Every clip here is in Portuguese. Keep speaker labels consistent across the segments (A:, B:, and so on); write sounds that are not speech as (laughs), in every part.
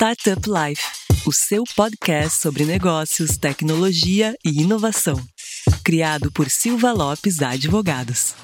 A: Startup Life, o seu podcast sobre negócios, tecnologia e inovação. Criado por Silva Lopes Advogados.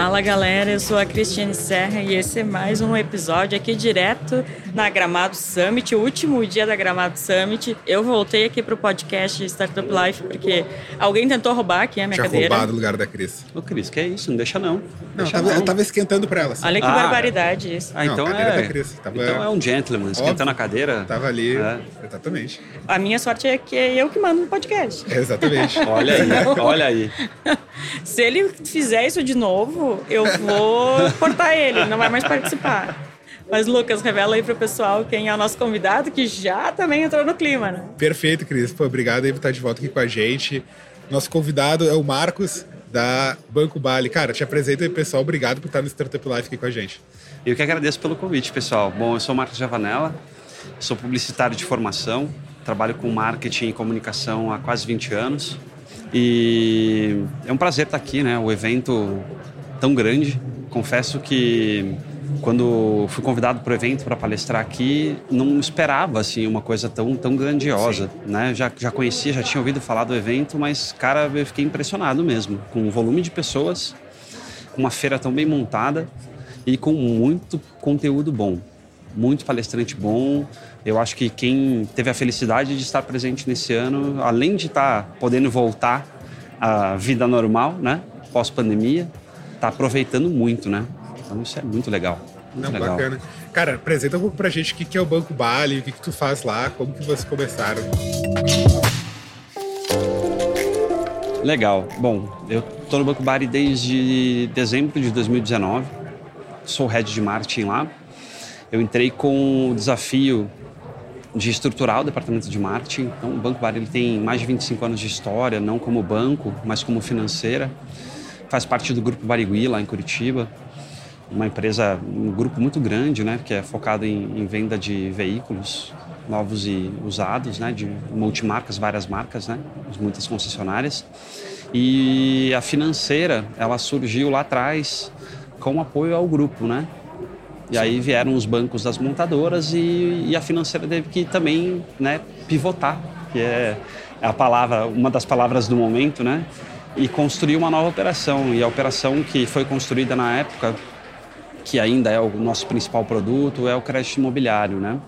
B: Fala galera, eu sou a Cristiane Serra e esse é mais um episódio aqui direto na Gramado Summit, o último dia da Gramado Summit. Eu voltei aqui para o podcast Startup Life porque alguém tentou roubar aqui a minha
C: Tinha
B: cadeira.
C: roubado o lugar da Cris.
D: Ô, Cris, que é isso? Não deixa não.
C: Não,
D: Deixa
C: tava, eu tava esquentando pra ela. assim.
B: Olha que
D: Ah,
B: barbaridade isso.
D: Ah,
C: Não,
D: então
C: a cadeira
D: é.
C: da Cris. Tava-
D: Então é um gentleman, esquentando
C: Óbvio.
D: a cadeira.
C: Tava ali.
D: É.
C: Exatamente.
B: A minha sorte é que é eu que mando no podcast. (laughs)
C: Exatamente.
D: Olha aí, olha aí. (laughs)
B: Se ele fizer isso de novo, eu vou cortar ele, não vai mais participar. Mas Lucas, revela aí pro pessoal quem é o nosso convidado, que já também entrou no clima, né?
C: Perfeito, Cris. Pô, obrigado aí por estar de volta aqui com a gente. Nosso convidado é o Marcos, da Banco Bali. Cara, te apresento aí, pessoal. Obrigado por estar no Startup Life aqui com a gente.
D: Eu que agradeço pelo convite, pessoal. Bom, eu sou o Marcos Javanella, sou publicitário de formação, trabalho com marketing e comunicação há quase 20 anos. E é um prazer estar aqui, né? O evento tão grande. Confesso que quando fui convidado para o evento para palestrar aqui, não esperava assim uma coisa tão tão grandiosa, né? Já já conhecia, já tinha ouvido falar do evento, mas cara, eu fiquei impressionado mesmo com o volume de pessoas, com uma feira tão bem montada e com muito conteúdo bom, muito palestrante bom. Eu acho que quem teve a felicidade de estar presente nesse ano, além de estar podendo voltar à vida normal, né, pós pandemia, está aproveitando muito, né? Então isso é muito legal. Muito
C: Não,
D: legal.
C: bacana. Cara, apresenta um pouco pra gente o que que é o Banco Bali, o que, que tu faz lá, como que vocês começaram.
D: Legal. Bom, eu estou no Banco Bari desde dezembro de 2019. Sou head de marketing lá. Eu entrei com o desafio de estruturar o departamento de marketing. Então, o Banco Bari ele tem mais de 25 anos de história, não como banco, mas como financeira. Faz parte do grupo Barigui lá em Curitiba, uma empresa, um grupo muito grande, né, que é focado em, em venda de veículos novos e usados, né, de multimarcas, várias marcas, né, muitas concessionárias. E a financeira, ela surgiu lá atrás com apoio ao grupo, né? E aí vieram os bancos das montadoras e, e a financeira teve que também, né, pivotar, que é a palavra, uma das palavras do momento, né? E construir uma nova operação. E a operação que foi construída na época que ainda é o nosso principal produto, é o crédito imobiliário, né?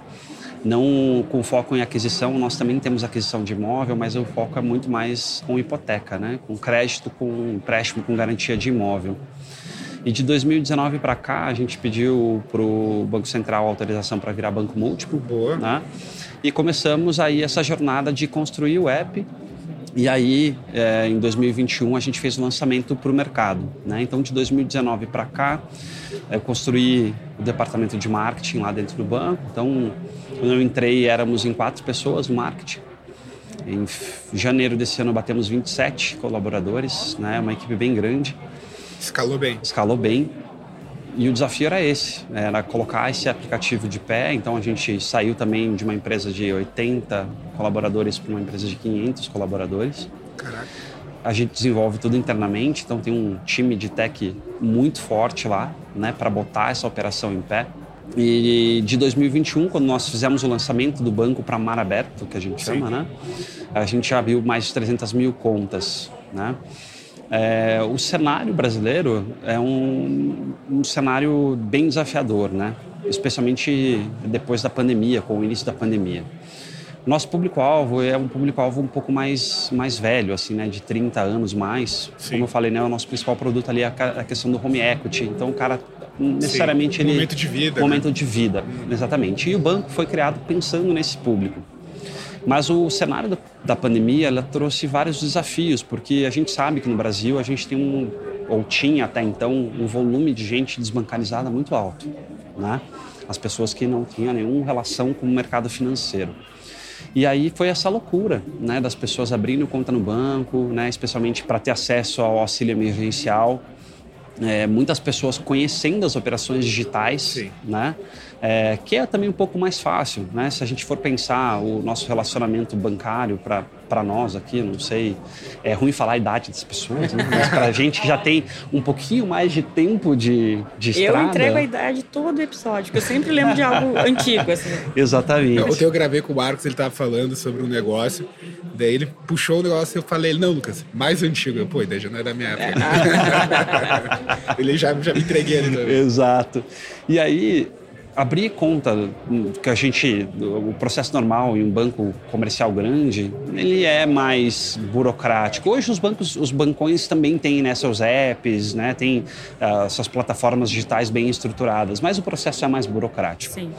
D: Não com foco em aquisição, nós também temos aquisição de imóvel, mas o foco é muito mais com hipoteca, né? Com crédito, com empréstimo, com garantia de imóvel. E de 2019 para cá, a gente pediu para o Banco Central autorização para virar banco múltiplo.
C: Boa.
D: Né? E começamos aí essa jornada de construir o app. E aí, é, em 2021, a gente fez o lançamento para o mercado. Né? Então, de 2019 para cá, eu construí o departamento de marketing lá dentro do banco. Então, quando eu entrei, éramos em quatro pessoas no marketing. Em janeiro desse ano, batemos 27 colaboradores, né? uma equipe bem grande
C: Escalou bem.
D: escalou bem. E o desafio era esse, era colocar esse aplicativo de pé. Então a gente saiu também de uma empresa de 80 colaboradores para uma empresa de 500 colaboradores.
C: Caraca.
D: A gente desenvolve tudo internamente, então tem um time de tech muito forte lá, né, para botar essa operação em pé. E de 2021, quando nós fizemos o lançamento do banco para mar aberto, que a gente chama, né, a gente já abriu mais de 300 mil contas, né. É, o cenário brasileiro é um, um cenário bem desafiador, né? especialmente depois da pandemia, com o início da pandemia. Nosso público-alvo é um público-alvo um pouco mais, mais velho, assim, né? de 30 anos mais.
C: Sim.
D: Como eu falei, né? o nosso principal produto ali é a questão do home equity. Então, o cara necessariamente ele...
C: Momento de vida,
D: Momento
C: né?
D: de vida, exatamente. E o banco foi criado pensando nesse público. Mas o cenário da, da pandemia ela trouxe vários desafios, porque a gente sabe que no Brasil a gente tem um, ou tinha até então, um volume de gente desbancarizada muito alto. Né? As pessoas que não tinham nenhuma relação com o mercado financeiro. E aí foi essa loucura, né, das pessoas abrindo conta no banco, né, especialmente para ter acesso ao auxílio emergencial. É, muitas pessoas conhecendo as operações digitais,
C: Sim.
D: né? É, que é também um pouco mais fácil, né? Se a gente for pensar o nosso relacionamento bancário para para nós aqui, não sei, é ruim falar a idade das pessoas, né? mas para a gente que já tem um pouquinho mais de tempo de, de estrada...
B: Eu entrego a idade todo episódio, porque eu sempre lembro de algo (laughs) antigo, assim.
D: Exatamente.
C: Ontem eu gravei com o Marcos, ele estava falando sobre um negócio, daí ele puxou o negócio e eu falei, não, Lucas, mais antigo. Eu, pô, daí já não é da minha época. (laughs) Ele já, já me entreguei ali também.
D: Exato. E aí, abrir conta que a gente o processo normal em um banco comercial grande ele é mais burocrático hoje os bancos os bancões também têm né, seus apps né tem uh, suas plataformas digitais bem estruturadas mas o processo é mais burocrático
B: Sim.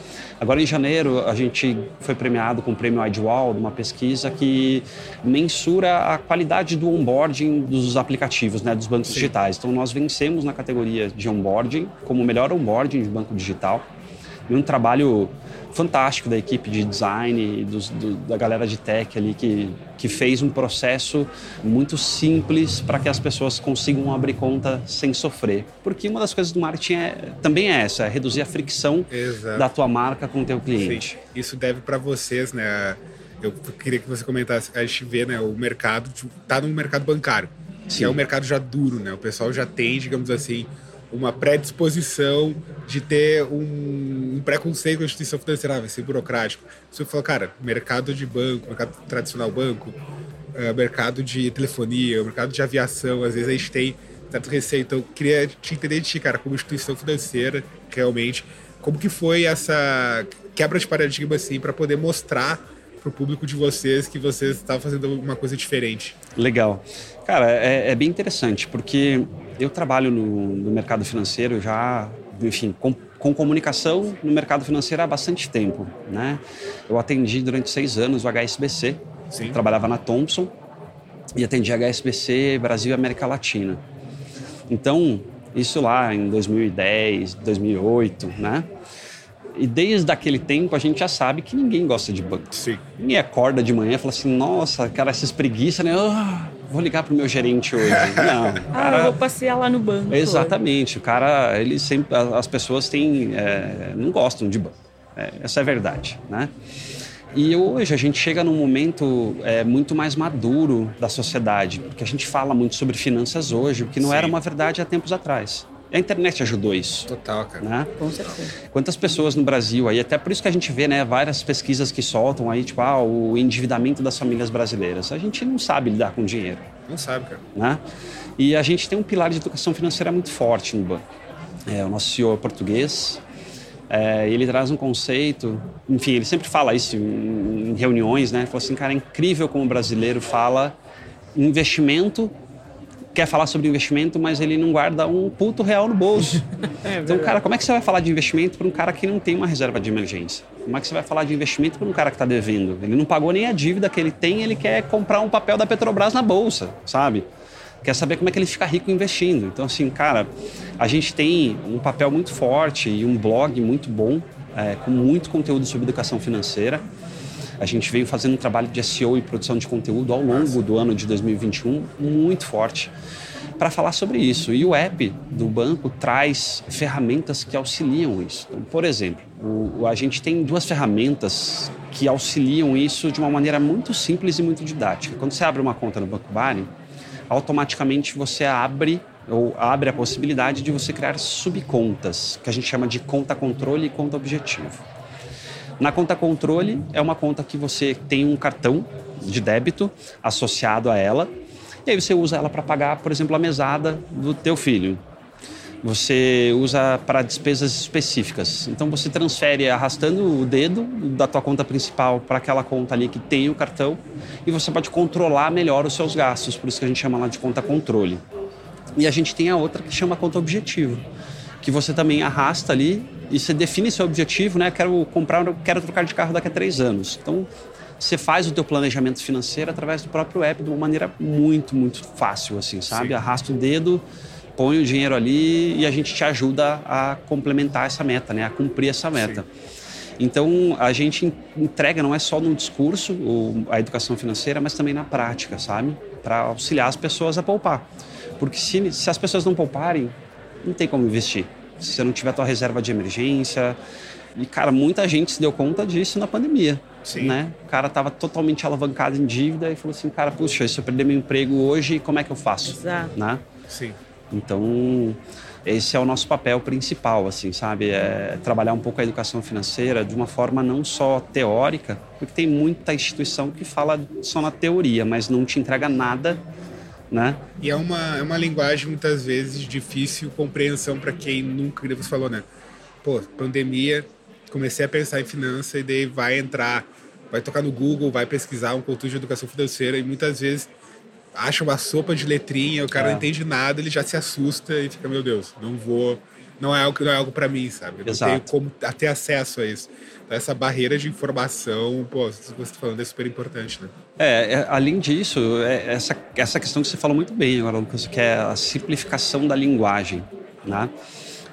D: agora em janeiro a gente foi premiado com o prêmio Idwall uma pesquisa que mensura a qualidade do onboarding dos aplicativos né dos bancos Sim. digitais então nós vencemos na categoria de onboarding como o melhor onboarding de banco digital e um trabalho fantástico da equipe de design e dos, do, da galera de tech ali que, que fez um processo muito simples para que as pessoas consigam abrir conta sem sofrer. Porque uma das coisas do marketing é, também é essa, é reduzir a fricção Exato. da tua marca com o teu cliente.
C: Sim. Isso deve para vocês, né? Eu queria que você comentasse, a gente vê, né, o mercado, tá no mercado bancário, Sim. que é um mercado já duro, né? O pessoal já tem, digamos assim, uma predisposição de ter um, um preconceito com a instituição financeira, ah, vai ser burocrático. Você falou, cara, mercado de banco, mercado tradicional banco, uh, mercado de telefonia, mercado de aviação, às vezes a gente tem certo receio. Então, queria te entender de ti, cara, como instituição financeira, realmente, como que foi essa quebra de paradigma, assim, para poder mostrar para o público de vocês que vocês estavam fazendo uma coisa diferente?
D: Legal. Cara, é, é bem interessante, porque eu trabalho no, no mercado financeiro já, enfim, com, com, comunicação no mercado financeiro há bastante tempo, né? Eu atendi durante seis anos o HSBC, trabalhava na Thompson e atendi HSBC Brasil e América Latina. Então, isso lá em 2010, 2008, né? E desde aquele tempo a gente já sabe que ninguém gosta de banco.
C: Sim.
D: Ninguém acorda de manhã e fala assim, nossa, cara, essas preguiças, né? Oh, vou ligar pro meu gerente hoje. (laughs) Não.
B: Cara, ah, eu vou passear lá no banco.
D: Exatamente. O cara, ele sempre, as pessoas têm, é, não gostam de banco. É, essa é a verdade, né? E hoje a gente chega num momento é, muito mais maduro da sociedade, porque a gente fala muito sobre finanças hoje, o que não Sim. era uma verdade há tempos atrás. A internet ajudou isso.
C: Total, cara.
D: Né?
B: Com certeza.
D: Quantas pessoas no Brasil aí, até por isso que a gente vê, né, várias pesquisas que soltam aí, tipo, ah, o endividamento das famílias brasileiras. A gente não sabe lidar com dinheiro.
C: Não sabe, cara.
D: Né? E a gente tem um pilar de educação financeira muito forte no banco. É, o nosso CEO é português, é, ele traz um conceito, enfim, ele sempre fala isso em, em reuniões, né? Ele falou assim, cara, é incrível como o brasileiro fala investimento quer falar sobre investimento, mas ele não guarda um puto real no bolso. (laughs) é, então, cara, como é que você vai falar de investimento para um cara que não tem uma reserva de emergência? Como é que você vai falar de investimento para um cara que está devendo? Ele não pagou nem a dívida que ele tem, ele quer comprar um papel da Petrobras na bolsa, sabe? Quer saber como é que ele fica rico investindo. Então, assim, cara, a gente tem um papel muito forte e um blog muito bom, é, com muito conteúdo sobre educação financeira. A gente veio fazendo um trabalho de SEO e produção de conteúdo ao longo do ano de 2021 muito forte para falar sobre isso. E o app do banco traz ferramentas que auxiliam isso. Então, por exemplo, o, a gente tem duas ferramentas que auxiliam isso de uma maneira muito simples e muito didática. Quando você abre uma conta no Banco Bari, automaticamente você abre ou abre a possibilidade de você criar subcontas, que a gente chama de conta controle e conta objetivo. Na conta controle é uma conta que você tem um cartão de débito associado a ela e aí você usa ela para pagar, por exemplo, a mesada do teu filho. Você usa para despesas específicas. Então você transfere arrastando o dedo da tua conta principal para aquela conta ali que tem o cartão e você pode controlar melhor os seus gastos, por isso que a gente chama lá de conta controle. E a gente tem a outra que chama conta objetivo, que você também arrasta ali e você define seu objetivo, né? Quero comprar, quero trocar de carro daqui a três anos. Então, você faz o teu planejamento financeiro através do próprio app de uma maneira muito, muito fácil, assim, sabe? Sim. Arrasta o dedo, põe o dinheiro ali e a gente te ajuda a complementar essa meta, né? A cumprir essa meta. Sim. Então, a gente entrega não é só no discurso a educação financeira, mas também na prática, sabe? Para auxiliar as pessoas a poupar. Porque se, se as pessoas não pouparem, não tem como investir se você não tiver tua reserva de emergência. E, cara, muita gente se deu conta disso na pandemia. Sim. né? O cara estava totalmente alavancado em dívida e falou assim, cara, puxa, se eu perder meu emprego hoje, como é que eu faço?
B: Exato.
D: Né?
C: Sim.
D: Então, esse é o nosso papel principal, assim, sabe? É trabalhar um pouco a educação financeira de uma forma não só teórica, porque tem muita instituição que fala só na teoria, mas não te entrega nada, né?
C: E é uma, é uma linguagem muitas vezes de difícil compreensão para quem nunca, como você falou, né? Pô, pandemia, comecei a pensar em finança e daí vai entrar, vai tocar no Google, vai pesquisar um conteúdo de educação financeira e muitas vezes acha uma sopa de letrinha, o cara é. não entende nada, ele já se assusta e fica, meu Deus, não vou, não é algo, não é algo para mim, sabe? Eu
D: Exato.
C: não tenho como ter acesso a isso. Então, essa barreira de informação, pô, você está falando é super importante, né?
D: É, é além disso, é, essa, essa questão que você falou muito bem agora, Lucas, que é a simplificação da linguagem, né?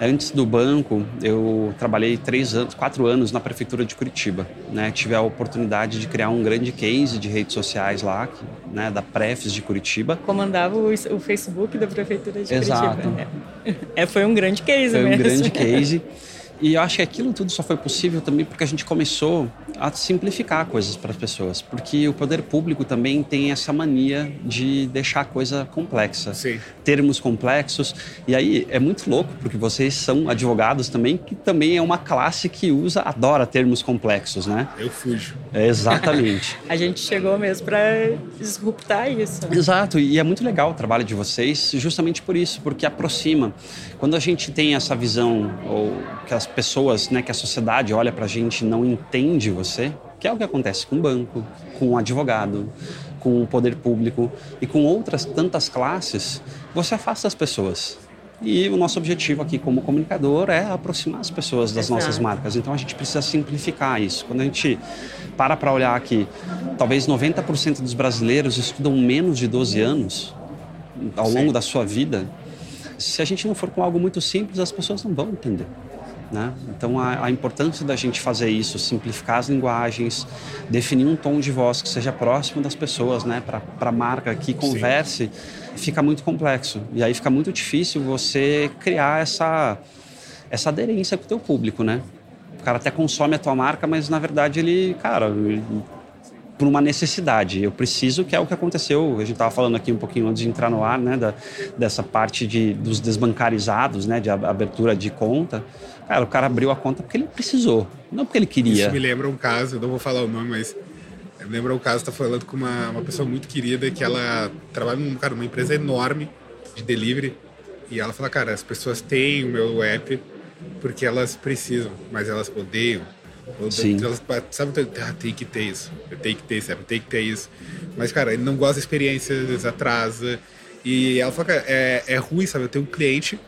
D: Antes do banco, eu trabalhei três anos, quatro anos na prefeitura de Curitiba. Né? Tive a oportunidade de criar um grande case de redes sociais lá, né, da Prefs de Curitiba.
B: Comandava o, o Facebook da prefeitura de
D: Exato.
B: Curitiba. É. (laughs) é, foi um grande case
D: foi
B: mesmo.
D: Foi um grande case. (laughs) E eu acho que aquilo tudo só foi possível também porque a gente começou a simplificar coisas para as pessoas. Porque o poder público também tem essa mania de deixar a coisa complexa.
C: Sim.
D: Termos complexos. E aí é muito louco, porque vocês são advogados também, que também é uma classe que usa, adora termos complexos, né?
C: Eu fujo.
D: É, exatamente. (laughs)
B: a gente chegou mesmo para disruptar isso.
D: Exato. E é muito legal o trabalho de vocês, justamente por isso, porque aproxima. Quando a gente tem essa visão, ou que as pessoas, né, que a sociedade olha para a gente e não entende você, que é o que acontece com o banco, com o advogado, com o poder público e com outras tantas classes, você afasta as pessoas. E o nosso objetivo aqui como comunicador é aproximar as pessoas das Exato. nossas marcas. Então a gente precisa simplificar isso. Quando a gente para para olhar aqui, talvez 90% dos brasileiros estudam menos de 12 anos ao longo Sim. da sua vida. Se a gente não for com algo muito simples, as pessoas não vão entender. Né? Então, a, a, importância da gente fazer isso, simplificar as linguagens, definir um tom de voz que seja próximo das pessoas, né? para a marca que converse, Sim. fica muito complexo. E aí fica muito difícil você criar essa, essa aderência com o teu público. Né? O cara até consome a tua marca, mas na verdade ele, cara, ele, por uma necessidade. Eu preciso, que é o que aconteceu. A gente estava falando aqui um pouquinho antes de entrar no ar, né, da, dessa parte de, dos desbancarizados, né, de abertura de conta. Cara, o cara abriu a conta porque ele precisou, não porque ele queria.
C: Isso me lembra um caso, não vou falar o nome, mas me lembra um caso, tá falando com uma, uma pessoa muito querida que ela trabalha num, cara, numa empresa enorme de delivery e ela fala, cara, as pessoas têm o meu app porque elas precisam, mas elas odeiam.
D: Sim.
C: Elas, sabe, ah, tem que ter isso, tem que ter isso, tem que ter isso. Mas, cara, ele não gosta da experiência, atrasa. E ela fala, cara, é, é ruim, sabe? Eu tenho um cliente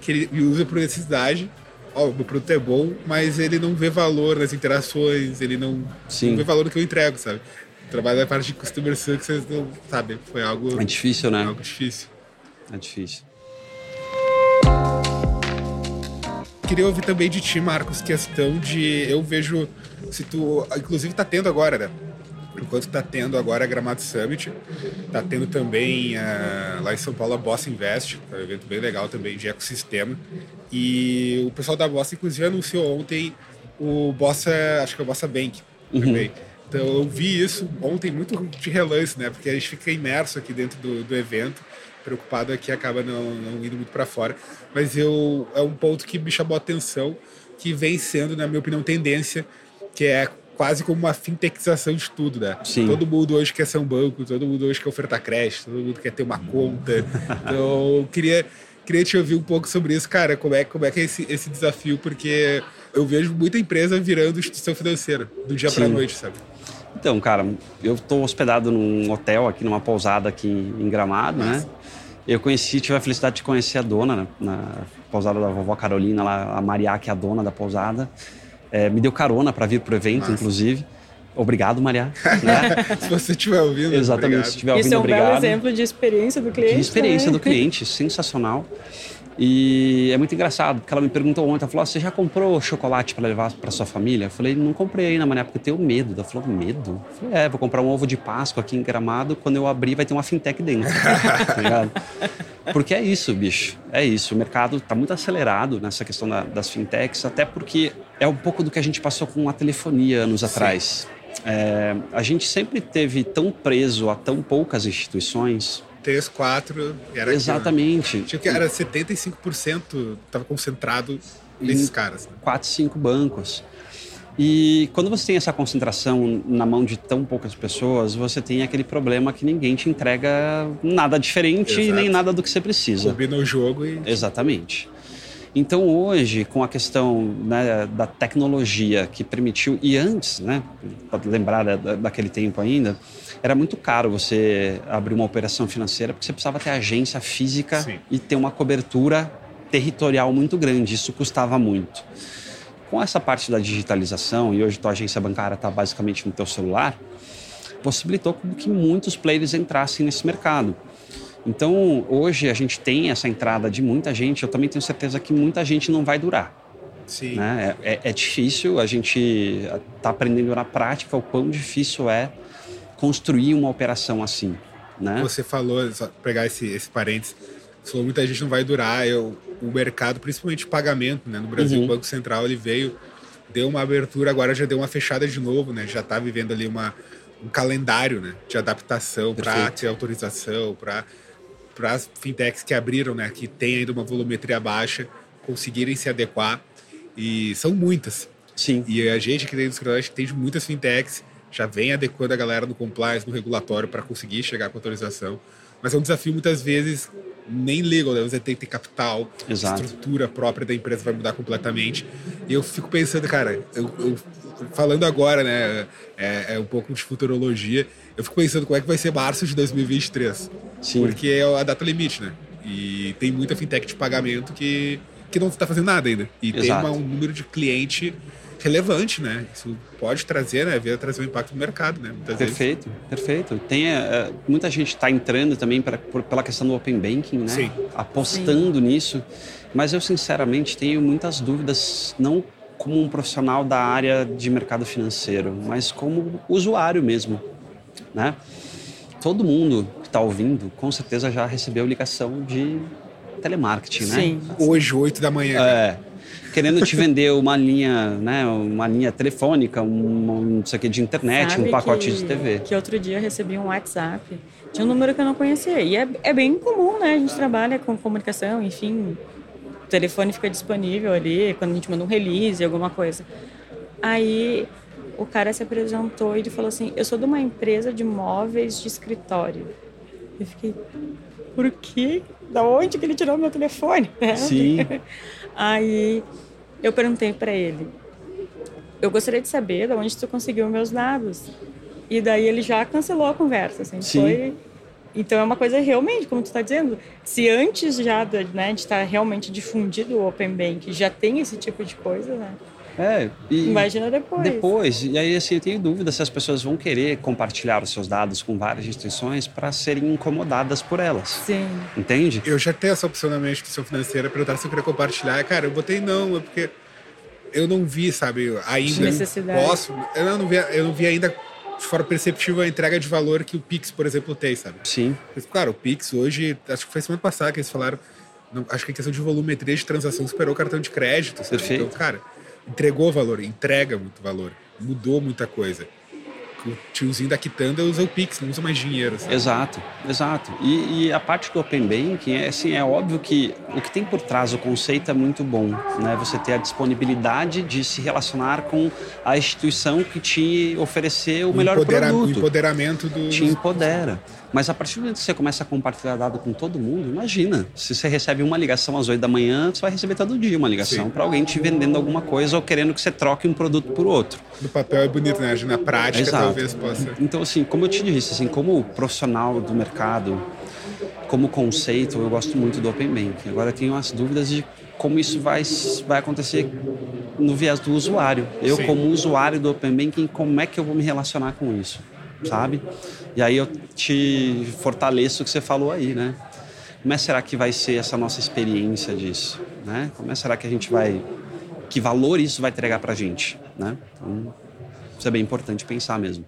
C: que ele usa por necessidade ó, o produto é bom, mas ele não vê valor nas interações, ele não, não vê valor no que eu entrego, sabe? Trabalho na parte de customer success, não, sabe? Foi algo.
D: É difícil, né?
C: Algo difícil.
D: É difícil.
C: Queria ouvir também de ti, Marcos, questão de. Eu vejo. Se tu. Inclusive, tá tendo agora, né? Enquanto está tendo agora a Gramado Summit, está tendo também uh, lá em São Paulo a Bossa Invest, é um evento bem legal também de ecossistema. E o pessoal da Bossa, inclusive, anunciou ontem o Bossa, acho que é o Bossa Bank uhum. também. Então eu vi isso ontem muito de relance, né? Porque a gente fica imerso aqui dentro do, do evento, preocupado aqui, acaba não, não indo muito para fora. Mas eu é um ponto que me chamou a atenção, que vem sendo, na minha opinião, tendência, que é quase como uma fintechização de tudo, né?
D: Sim.
C: Todo mundo hoje quer ser um banco, todo mundo hoje quer ofertar crédito, todo mundo quer ter uma conta. (laughs) Então, eu queria, queria te ouvir um pouco sobre isso, cara. Como é, como é que é esse, esse desafio? Porque eu vejo muita empresa virando instituição financeira, do dia para noite, sabe?
D: Então, cara, eu estou hospedado num hotel aqui, numa pousada aqui em Gramado, né? Nossa. né? Eu conheci, tive a felicidade de conhecer a dona na, na pousada da vovó Carolina, lá, a Maria, que é a dona da pousada. É, me deu carona para vir para o evento, Nossa. inclusive. Obrigado, Maria. (laughs)
C: Né? se você estiver ouvindo.
D: Exatamente,
C: obrigado.
D: se estiver ouvindo,
B: Isso é um
D: obrigado.
B: belo exemplo de experiência do cliente.
D: De experiência
B: né?
D: do cliente, sensacional. E é muito engraçado, porque ela me perguntou ontem, ela falou, você já comprou chocolate para levar para sua família? Eu falei, não comprei ainda, mané, porque eu tenho medo. Ela falou, medo? Eu falei, é, vou comprar um ovo de Páscoa aqui em Gramado, quando eu abrir vai ter uma fintech dentro, (laughs) tá ligado? Porque é isso, bicho, é isso. O mercado está muito acelerado nessa questão da, das fintechs, até porque é um pouco do que a gente passou com a telefonia anos Sim. atrás É, a gente sempre teve tão preso a tão poucas instituições.
C: Três, quatro, era
D: Exatamente.
C: Aqui, Tinha que era 75% estava concentrado nesses caras. Né?
D: Quatro, cinco bancos. E quando você tem essa concentração na mão de tão poucas pessoas, você tem aquele problema que ninguém te entrega nada diferente
C: Exato.
D: nem nada do que você precisa.
C: Combina o jogo e.
D: Exatamente. Então hoje, com a questão né, da tecnologia que permitiu, e antes, né, para lembrar da, daquele tempo ainda, era muito caro você abrir uma operação financeira porque você precisava ter agência física
C: Sim.
D: e ter uma cobertura territorial muito grande. Isso custava muito. Com essa parte da digitalização, e hoje tua agência bancária está basicamente no teu celular, possibilitou que muitos players entrassem nesse mercado. Então, hoje a gente tem essa entrada de muita gente, eu também tenho certeza que muita gente não vai durar.
C: Sim.
D: Né? É, é, é difícil, a gente está aprendendo na prática o quão difícil é construir uma operação assim. Né?
C: Você falou, só pegar esse, esse parênteses, você falou muita gente não vai durar. Eu, o mercado, principalmente pagamento, né? No Brasil,
D: Uhum.
C: o Banco Central ele veio, deu uma abertura, agora já deu uma fechada de novo, né? Já está vivendo ali uma, um calendário né? de adaptação para ter autorização, para para as fintechs que abriram, né? Que tem ainda uma volumetria baixa, conseguirem se adequar. E são muitas.
D: Sim,
C: E a gente que tem no escritório, muitas fintechs, já vem adequando a galera no compliance, no regulatório, para conseguir chegar com autorização. Mas é um desafio, muitas vezes, nem legal, né? Você tem que ter capital,
D: Exato.
C: estrutura própria da empresa vai mudar completamente. E eu fico pensando, cara, eu, eu- falando agora, né, é, é um pouco de futurologia, eu fico pensando como é que vai ser março de 2023.
D: Sim.
C: Porque é a data limite, né? E tem muita fintech de pagamento que, que não está fazendo nada ainda. E tem
D: Exato.
C: uma- um número de cliente relevante, né? Isso pode trazer, né? A trazer um impacto no mercado, né? Muitas vezes.
D: Perfeito, perfeito. Tem, eh, muita gente está entrando também pra, por- pela questão do Open Banking, né?
C: Sim.
D: Apostando nisso. Mas eu, sinceramente, tenho muitas dúvidas, não como um profissional da área de mercado financeiro, mas como usuário mesmo, né? Todo mundo que está ouvindo, com certeza já recebeu ligação de telemarketing, né?
B: Sim.
C: Hoje, 8 da manhã.
D: É, querendo te vender uma linha, né, uma linha telefônica, um, não sei o que, de internet,
B: Sabe
D: um pacote
B: que,
D: de TV.
B: Que outro dia eu recebi um WhatsApp. Tinha um número que eu não conhecia. E é, é bem comum, né? A gente trabalha com comunicação, enfim. O telefone fica disponível ali quando a gente manda um release, alguma coisa. Aí o cara se apresentou e ele falou assim: Eu sou de uma empresa de móveis de escritório. Eu fiquei, por quê? Da onde que ele tirou meu telefone? (laughs)
D: Sim. (laughs)
B: Aí eu perguntei para ele: Eu gostaria de saber de onde tu conseguiu meus dados. E daí ele já cancelou a conversa, assim,
D: Sim.
B: foi... Então é uma coisa realmente, como tu está dizendo, se antes já né, de estar realmente difundido o Open Bank já tem esse tipo de coisa, né?
D: É, e
B: Imagina depois.
D: depois, e aí assim, eu tenho dúvida se as pessoas vão querer compartilhar os seus dados com várias instituições para serem incomodadas por elas.
B: Sim.
D: Entende?
C: Eu já tenho essa opção na minha instituição financeira, perguntar se eu queria compartilhar. Cara, eu botei não, é porque eu não vi, sabe, ainda.
B: Necessidade.
C: Posso. Eu não vi, eu não vi ainda de forma perceptível a entrega de valor que o Pix, por exemplo, tem, sabe?
D: Sim,
C: Mas, Cara, o Pix hoje, acho que foi semana passada que eles falaram, não, acho que a questão de volumetria de transação superou o cartão de crédito. Sabe?
D: Perfeito.
C: Então, cara, entregou valor, entrega muito valor, mudou muita coisa. O tiozinho da quitanda usa o Pix, não usa mais dinheiro. Sabe?
D: exato, exato. E, e a parte do Open Banking, é, assim, é óbvio que o que tem por trás, o conceito é muito bom. Né? Você ter a disponibilidade de se relacionar com a instituição que te ofereceu o melhor
C: empodera- o
D: produto.
C: empoderamento do.
D: te empodera. Mas a partir do momento que você começa a compartilhar dado com todo mundo, imagina, se você recebe uma ligação às 8 da manhã, você vai receber todo dia uma ligação para alguém te vendendo alguma coisa ou querendo que você troque um produto por outro.
C: No papel é bonito, né? Na prática,
D: Exato.
C: talvez possa.
D: Então, assim, como eu te disse, assim, como profissional do mercado, como conceito, eu gosto muito do Open Banking. Agora, eu tenho as dúvidas de como isso vai, vai acontecer no viés do usuário. Eu,
C: Sim.
D: como usuário do Open Banking, como é que eu vou me relacionar com isso, sabe? E aí eu te fortaleço o que você falou aí, né? Como é será que vai ser essa nossa experiência disso, né? Como é será que a gente vai... Que valor isso vai entregar pra gente, né? Então, isso é bem importante pensar mesmo.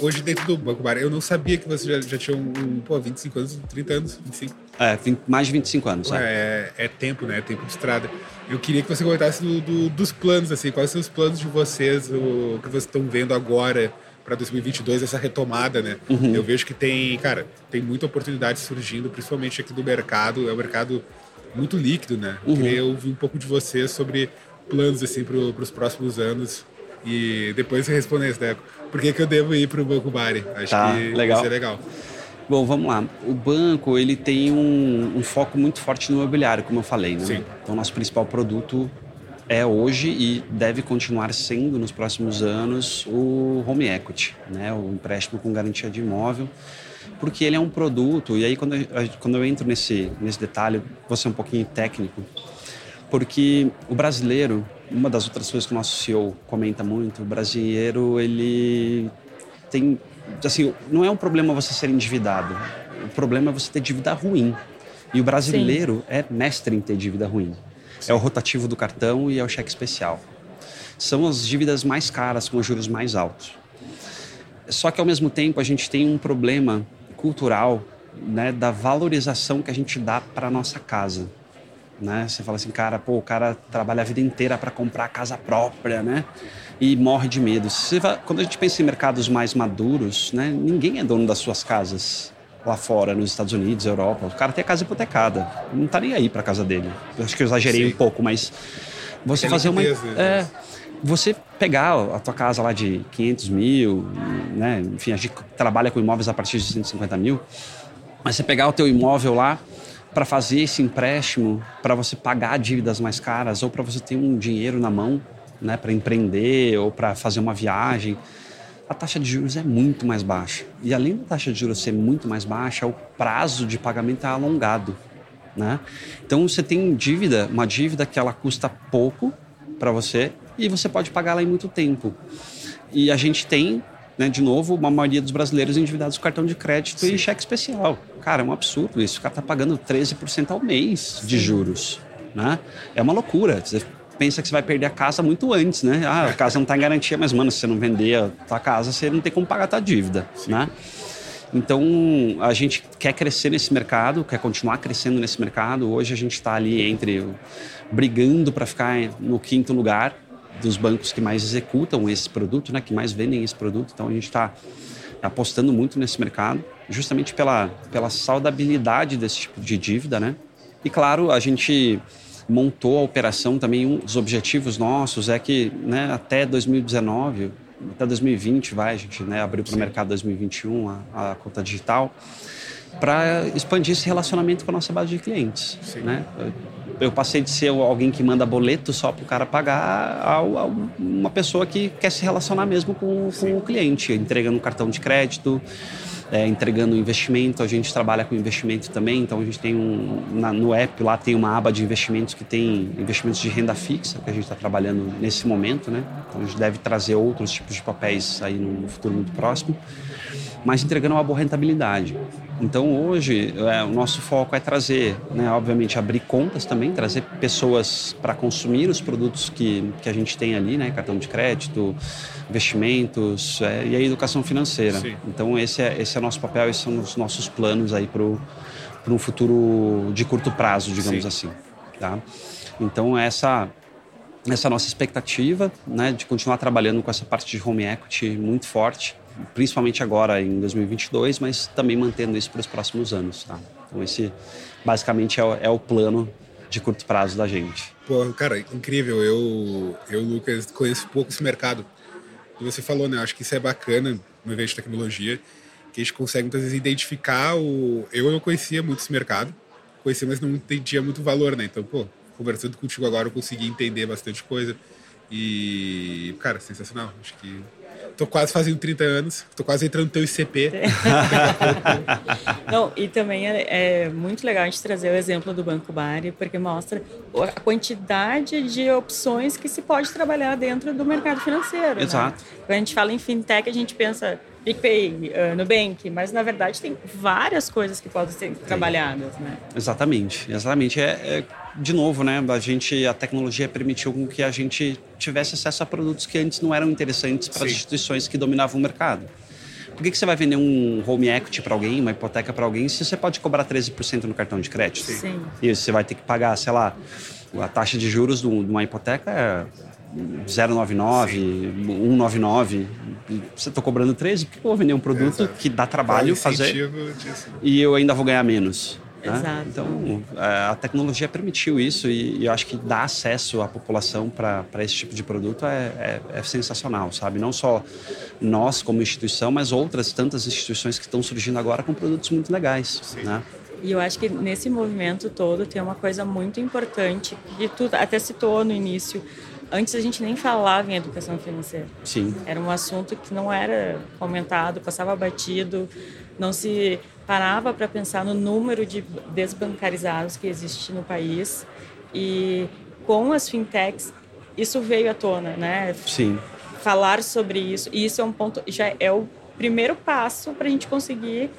C: Hoje dentro do Banco Bar, eu não sabia que você já, já tinha um, um, pô, 25 anos, 30 anos, 25.
D: É, 20, mais de 25 anos.
C: Ué, é, é tempo, né? É tempo de estrada. Eu queria que você comentasse do, do, dos planos, assim, quais são os planos de vocês, o que vocês estão vendo agora para 2022, essa retomada, né?
D: Uhum.
C: Eu vejo que tem, cara, tem muita oportunidade surgindo, principalmente aqui do mercado. É um mercado muito líquido, né? Eu
D: Uhum.
C: queria ouvir um pouco de vocês sobre planos, assim, para os próximos anos. E depois você responder isso, né? Por que, que eu devo ir para o Banco Bari? Acho
D: Tá,
C: que
D: legal.
C: vai ser legal.
D: Bom, vamos lá. O banco ele tem um, um foco muito forte no imobiliário, como eu falei. Né?
C: Sim.
D: Então, nosso principal produto é hoje e deve continuar sendo nos próximos anos o home equity, né? o empréstimo com garantia de imóvel, porque ele é um produto. E aí, quando eu, quando eu entro nesse, nesse detalhe, vou ser um pouquinho técnico, porque o brasileiro, uma das outras coisas que o nosso CEO comenta muito, o brasileiro ele tem assim, não é um problema você ser endividado. O problema é você ter dívida ruim. E o brasileiro é mestre em ter dívida ruim. É o rotativo do cartão e é o cheque especial. São as dívidas mais caras com os juros mais altos. Só que ao mesmo tempo a gente tem um problema cultural, né, da valorização que a gente dá para nossa casa. Né? Você fala assim, cara, pô, o cara trabalha a vida inteira para comprar a casa própria, né? E morre de medo. Vai- quando a gente pensa em mercados mais maduros, né? Ninguém é dono das suas casas lá fora, nos Estados Unidos, Europa. O cara tem a casa hipotecada, não tá nem aí para casa dele. Eu acho que eu exagerei
C: Sim.
D: um pouco, mas você
C: É
D: fazer uma
C: né?
D: é, você pegar a tua casa lá de 500 mil, né? Enfim, a gente trabalha com imóveis a partir de 150 mil. Mas você pegar o teu imóvel lá para fazer esse empréstimo, para você pagar dívidas mais caras ou para você ter um dinheiro na mão, né, para empreender ou para fazer uma viagem, a taxa de juros é muito mais baixa. E além da taxa de juros ser muito mais baixa, o prazo de pagamento é alongado, né? Então você tem dívida, uma dívida que ela custa pouco para você e você pode pagar ela em muito tempo. E a gente tem, né, de novo, uma maioria dos brasileiros endividados com cartão de crédito e cheque especial. Cara, é um absurdo isso. O cara tá pagando 13% ao mês de juros, né? É uma loucura. Você pensa que você vai perder a casa muito antes, né? Ah, a casa não está em garantia, mas, mano, se você não vender a tua casa, você não tem como pagar a tua dívida, né? Então, a gente quer crescer nesse mercado, quer continuar crescendo nesse mercado. Hoje a gente está ali entre brigando para ficar no quinto lugar dos bancos que mais executam esse produto, né, que mais vendem esse produto. Então a gente está apostando muito nesse mercado, justamente pela pela saudabilidade desse tipo de dívida, né? E claro, a gente montou a operação também um dos objetivos nossos é que, né, até 2019 até 2020 vai, a gente né, abriu para o mercado 2021 a, a conta digital para expandir esse relacionamento com a nossa base de clientes. Né? Eu, passei de ser alguém que manda boleto só para o cara pagar a, a uma pessoa que quer se relacionar mesmo com, com o cliente, entregando um cartão de crédito, é, entregando investimento. A gente trabalha com investimento também, então a gente tem um na, no app lá tem uma aba de investimentos que tem investimentos de renda fixa que a gente está trabalhando nesse momento, né? Então a gente deve trazer outros tipos de papéis aí no futuro muito próximo, mas entregando uma boa rentabilidade. Então hoje é, o nosso foco é trazer, né, obviamente abrir contas também, trazer pessoas para consumir os produtos que, que a gente tem ali, né, cartão de crédito, investimentos é, e a educação financeira.
C: Sim.
D: Então esse é esse é o nosso papel, esses são os nossos planos aí para um futuro de curto prazo, digamos
C: Sim.
D: assim, tá? Então essa essa é nossa expectativa, né, de continuar trabalhando com essa parte de home equity muito forte, principalmente agora em 2022, mas também mantendo isso para os próximos anos, tá? Então esse basicamente é o, é o plano de curto prazo da gente.
C: Pô, cara, incrível. Eu, eu, Lucas, conheço pouco esse mercado. E você falou, né? Acho que isso é bacana no evento de tecnologia, que a gente consegue muitas vezes identificar o. Eu não conhecia muito esse mercado, conhecia, mas não entendia muito valor, né? Então, pô, conversando contigo agora, eu consegui entender bastante coisa. E, cara, sensacional. Acho que. Tô quase fazendo 30 anos, tô quase entrando no teu ICP. (laughs)
B: Não, e também é, é muito legal a gente trazer o exemplo do Banco Bari, porque mostra a quantidade de opções que se pode trabalhar dentro do mercado financeiro. né?
D: Exato.
B: Quando a gente fala em fintech, a gente pensa PicPay, uh, Nubank, mas na verdade tem várias coisas que podem ser trabalhadas, né?
D: Exatamente, exatamente. É, é, de novo, né? A gente, a tecnologia permitiu com que a gente tivesse acesso a produtos que antes não eram interessantes para as instituições que dominavam o mercado. Por que, que você vai vender um home equity para alguém, uma hipoteca para alguém, se você pode cobrar 13% no cartão de crédito?
B: Sim.
D: E você vai ter que pagar, sei lá, a taxa de juros de uma hipoteca é 0,99, 1,99. Você está cobrando 13, por que eu vou vender um produto
C: Exato.
D: que dá trabalho fazer
C: Disso?
D: e eu ainda vou ganhar menos? né?
B: Exato.
D: Então, é, a tecnologia permitiu isso e, eu acho que dar acesso à população para esse tipo de produto é, é, é sensacional, sabe? Não só nós como instituição, mas outras tantas instituições que estão surgindo agora com produtos muito legais, né?
B: E eu acho que nesse movimento todo tem uma coisa muito importante que tu até citou no início. Antes a gente nem falava em educação financeira.
D: Sim,
B: Era um assunto que não era comentado, passava batido, não se parava para pensar no número de desbancarizados que existe no país. E com as fintechs, isso veio à tona, né?
D: sim,
B: Falar sobre isso. E isso é um ponto, já é o primeiro passo para a gente conseguir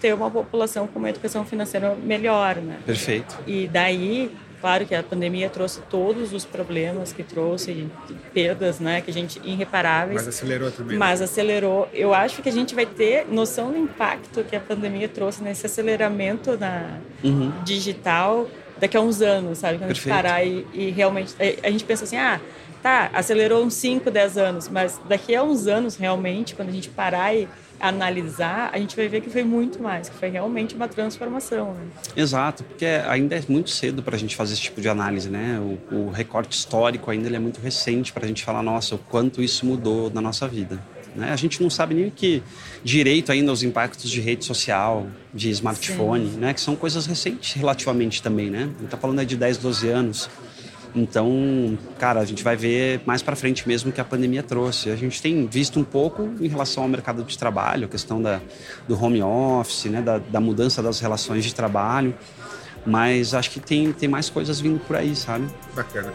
B: ter uma população com uma educação financeira melhor, né?
D: perfeito.
B: E daí, claro que a pandemia trouxe todos os problemas que trouxe, perdas, né, que a gente irreparáveis.
C: Mas acelerou também. né?
B: Mas acelerou. Eu acho que a gente vai ter noção do impacto que a pandemia trouxe nesse aceleramento na
D: Uhum.
B: digital daqui a uns anos, sabe? Quando
D: Perfeito.
B: a gente parar e, e realmente. A gente pensa assim, ah, tá, acelerou uns 5, 10 anos, mas daqui a uns anos, realmente, quando a gente parar e analisar, a gente vai ver que foi muito mais, que foi realmente uma transformação. Né?
D: Exato, porque ainda é muito cedo para a gente fazer esse tipo de análise, né? O, o recorte histórico ainda é muito recente para a gente falar, nossa, o quanto isso mudou na nossa vida. Né? A gente não sabe nem que direito ainda os impactos de rede social, de smartphone, né? Que são coisas recentes relativamente também, né? A gente está falando de 10, 12 anos. Então, cara, a gente vai ver mais para frente mesmo que a pandemia trouxe. A gente tem visto um pouco em relação ao mercado de trabalho, a questão da, do home office, né, da, da mudança das relações de trabalho, mas acho que tem, tem mais coisas vindo por aí, sabe?
C: Bacana.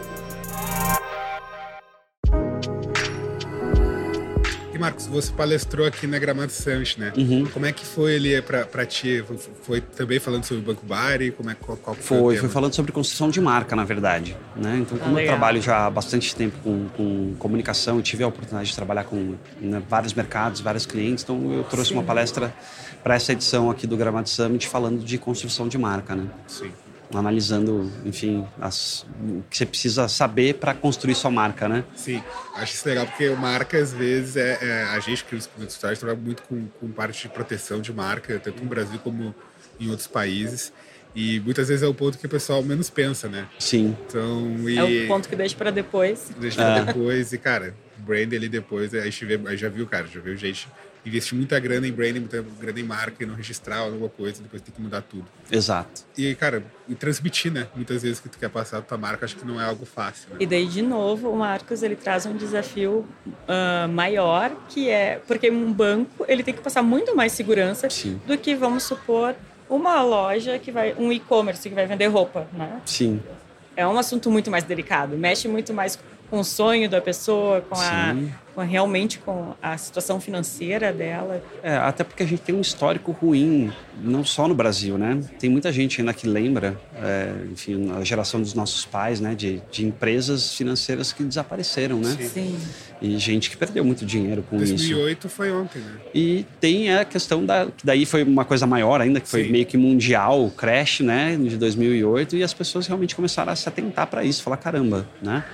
C: E Marcos, você palestrou aqui na Gramado Summit, né?
D: Uhum.
C: Como é que foi ali pra, pra ti? Foi, também falando sobre o Banco Bari? Como é, qual, qual foi,
D: Foi, foi falando sobre construção de marca, na verdade. Né? Então, como eu
B: legal.
D: trabalho já há bastante tempo com, com comunicação e tive a oportunidade de trabalhar com né, vários mercados, vários clientes, então eu trouxe uma palestra para essa edição aqui do Gramado Summit falando de construção de marca, né?
C: Sim.
D: Analisando, enfim, as, o que você precisa saber para construir sua marca, né?
C: Sim, acho isso legal porque marca, às vezes, é, é- a gente que os escritórios trabalha muito com, com parte de proteção de marca, tanto no Brasil como em outros países. E muitas vezes é o ponto que o pessoal menos pensa, né?
D: Sim,
C: Então, e
B: É o ponto que deixa para depois.
C: deixa pra depois. E, cara, brand ali depois, a gente vê, aí já viu, cara, já viu gente investir muita grana em branding, muita grana em marca e não registrar alguma coisa, depois tem que mudar tudo.
D: exato.
C: E, cara, e transmitir, né? Muitas vezes que tu quer passar a tua marca, acho que não é algo fácil, né?
B: E daí, de novo, o Marcos ele traz um desafio ah, maior, que é porque um banco ele tem que passar muito mais segurança
D: Sim.
B: do que, vamos supor, uma loja que vai, um e-commerce que vai vender roupa, né?
D: Sim,
B: É um assunto muito mais delicado, mexe muito mais com o sonho da pessoa, com, a,
D: Sim.
B: com a- realmente com a situação financeira dela.
D: É, até porque a gente tem um histórico ruim, não só no Brasil, né? Tem muita gente ainda que lembra, é, enfim, a geração dos nossos pais, né? De, de empresas financeiras que desapareceram, né?
B: Sim.
D: E gente que perdeu muito dinheiro com isso.
C: 2008 foi ontem, né?
D: E tem a questão da. que Daí foi uma coisa maior ainda, que foi
C: Sim.
D: meio que mundial, o crash, né? De 2008, e as pessoas realmente começaram a se atentar para isso, falar: caramba, né?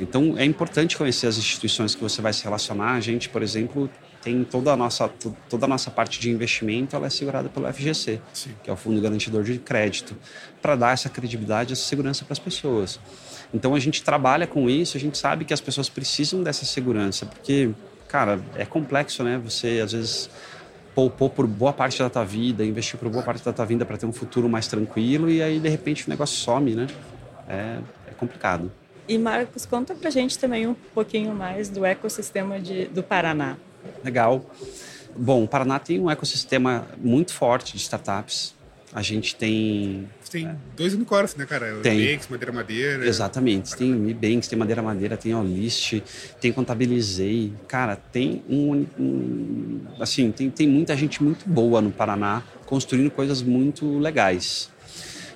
D: Então é importante conhecer as instituições que você vai se relacionar. A gente, por exemplo, tem toda a nossa, to- toda a nossa parte de investimento, ela é segurada pelo FGC,
C: Sim.
D: que é o Fundo Garantidor de Crédito, para dar essa credibilidade, essa segurança para as pessoas. Então a gente trabalha com isso, a gente sabe que as pessoas precisam dessa segurança, porque, cara, é complexo, né? Você às vezes poupou por boa parte da tua vida, investiu por boa parte da tua vida para ter um futuro mais tranquilo e aí de repente o negócio some, né? É, é complicado.
B: E Marcos, conta pra gente também um pouquinho mais do ecossistema de, do Paraná.
D: Legal. Bom, o Paraná tem um ecossistema muito forte de startups. A gente tem
C: Tem dois unicórnios, né, cara?
D: Tem.
C: Banks, Madeira Madeira.
D: Exatamente. Tem Mi Banks, tem Madeira Madeira, tem Olist, tem Contabilizei. Cara, tem um, um- assim, tem, tem muita gente muito boa no Paraná construindo coisas muito legais.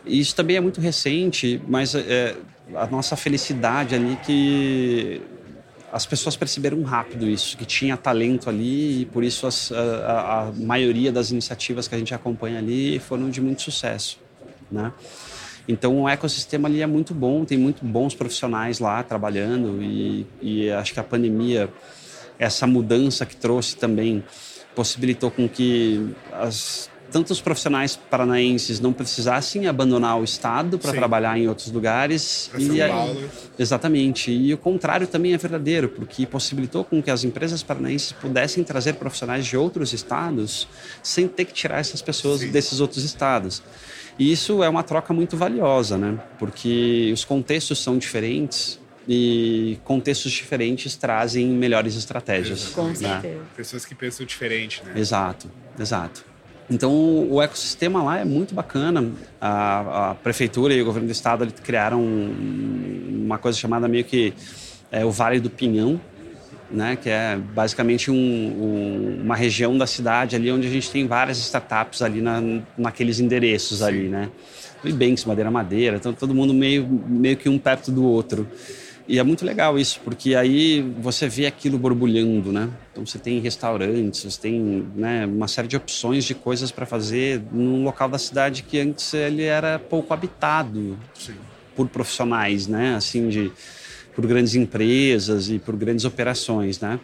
D: Isso também é muito recente, mas é, a nossa felicidade ali que as pessoas perceberam rápido isso, que tinha talento ali e por isso as, a, a, maioria das iniciativas que a gente acompanha ali foram de muito sucesso, né? Então o ecossistema ali é muito bom, tem muito bons profissionais lá trabalhando e, e acho que a pandemia, essa mudança que trouxe também possibilitou com que as tantos profissionais paranaenses não precisassem abandonar o estado para trabalhar em outros lugares.
C: Pra e aí,
D: exatamente. E o contrário também é verdadeiro, porque possibilitou com que as empresas paranaenses pudessem trazer profissionais de outros estados sem ter que tirar essas pessoas Sim. desses outros estados. E isso é uma troca muito valiosa, né? Porque os contextos são diferentes e contextos diferentes trazem melhores estratégias.
B: Com né? certeza.
C: Pessoas que pensam diferente, né?
D: Exato, exato. Então, o ecossistema lá é muito bacana. A, a prefeitura e o governo do estado criaram uma coisa chamada meio que é, o Vale do Pinhão, né, que é basicamente um, um, uma região da cidade ali onde a gente tem várias startups ali na, naqueles endereços Sim. ali, né? Banks, Madeira Madeira, então todo mundo meio, meio que um perto do outro. E é muito legal isso, porque aí você vê aquilo borbulhando, né? Então você tem restaurantes, você tem né, uma série de opções de coisas para fazer num local da cidade que antes ele era pouco habitado Sim. por profissionais, né? Assim de por grandes empresas e por grandes operações, né?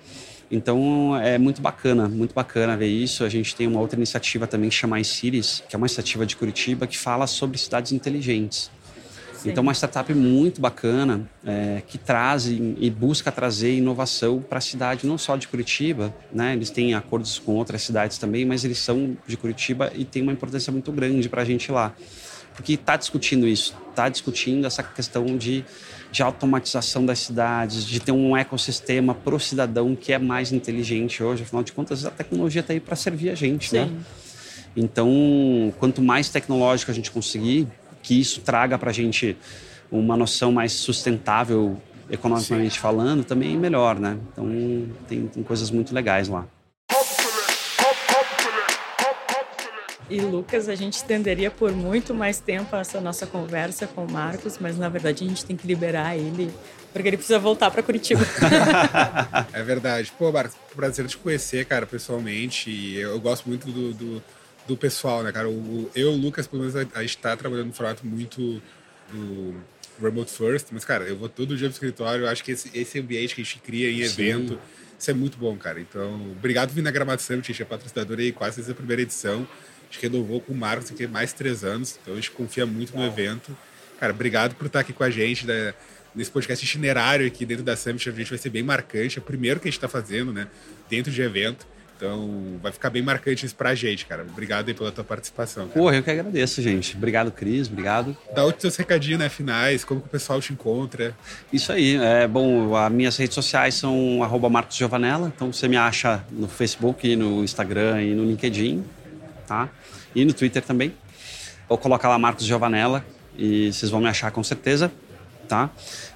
D: Então é muito bacana, muito bacana ver isso. A gente tem uma outra iniciativa também que chama iCities, que é uma iniciativa de Curitiba que fala sobre cidades inteligentes. Sim. Então, uma startup muito bacana é, que traz e busca trazer inovação para a cidade, não só de Curitiba, né? Eles têm acordos com outras cidades também, mas eles são de Curitiba e tem uma importância muito grande para a gente lá. Porque está discutindo isso, está discutindo essa questão de, de automatização das cidades, de ter um ecossistema para o cidadão que é mais inteligente hoje. Afinal de contas, a tecnologia está aí para servir a gente, né? Sim. né? Então, quanto mais tecnológico a gente conseguir, que isso traga para a gente uma noção mais sustentável economicamente Sim. falando, também é melhor, né? Então tem, tem coisas muito legais lá.
B: E Lucas, a gente estenderia por muito mais tempo essa nossa conversa com o Marcos, mas na verdade a gente tem que liberar ele, porque ele precisa voltar para Curitiba. (laughs)
C: é verdade. Pô, Marcos, prazer te conhecer, cara, pessoalmente. E eu gosto muito do, do do pessoal, né, cara? O, eu o Lucas, pelo menos, a, gente tá trabalhando no formato muito do remote first, mas, cara, eu vou todo dia pro escritório, eu acho que esse, esse ambiente que a gente cria em evento, Sim. isso é muito bom, cara. Então, obrigado por vir na Gramado Summit, a gente é patrocinador aí quase desde a primeira edição. A gente renovou com o Marcos aqui mais três anos, então a gente confia muito no evento. Cara, obrigado por estar aqui com a gente, né? nesse podcast itinerário aqui dentro da Summit, a gente vai ser bem marcante. É o primeiro que a gente está fazendo, né? Dentro de evento. Então, vai ficar bem marcante isso pra gente, cara. Obrigado aí pela tua participação. Cara.
D: Porra, eu que agradeço, gente. Obrigado, Cris. Obrigado.
C: Dá os teus recadinhos, né, finais, como que o pessoal te encontra.
D: Isso aí. É, bom, as minhas redes sociais são arroba Marcos Giovanella, então você me acha no Facebook, no Instagram e no LinkedIn, tá? E no Twitter também. Ou coloca lá Marcos Giovanella e vocês vão me achar com certeza, tá?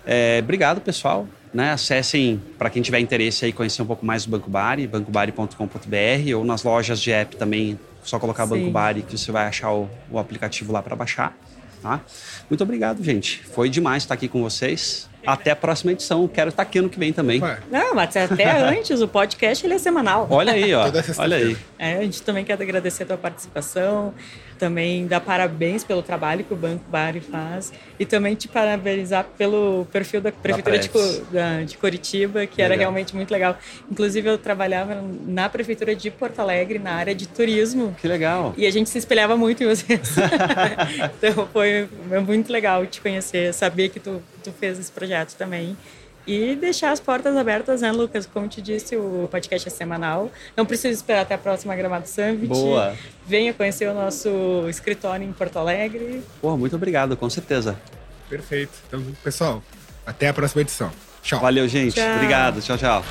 D: É, obrigado, pessoal. Né, acessem, para quem tiver interesse aí, conhecer um pouco mais do Banco Bari, bancobari.com.br ou nas lojas de app também, só colocar Sim. Banco Bari que você vai achar o, o aplicativo lá para baixar. Tá? Muito obrigado, gente. Foi demais estar aqui com vocês. Até a próxima edição. Quero estar aqui ano que vem também.
B: Não, mas até (laughs) antes, o podcast ele é semanal.
D: Olha aí, ó. Olha aí.
B: É, a gente também quer agradecer a tua participação, também dar parabéns pelo trabalho que o Banco Bari faz e também te parabenizar pelo perfil da Prefeitura da de, da, de Curitiba, que legal. era realmente muito legal. Inclusive, eu trabalhava na Prefeitura de Porto Alegre, na área de turismo.
D: Que legal.
B: E a gente se espelhava muito em vocês. (laughs) então, foi muito legal te conhecer, saber que tu, tu fez esse projeto também. E deixar as portas abertas, né, Lucas? Como te disse, o podcast é semanal. Não precisa esperar até a próxima Gramado Summit.
D: Boa.
B: Venha conhecer o nosso escritório em Porto Alegre.
D: Pô, muito obrigado, com certeza.
C: Perfeito. Então, pessoal, até a próxima edição. Tchau.
D: Valeu, gente. Tchau. Obrigado. Tchau, tchau.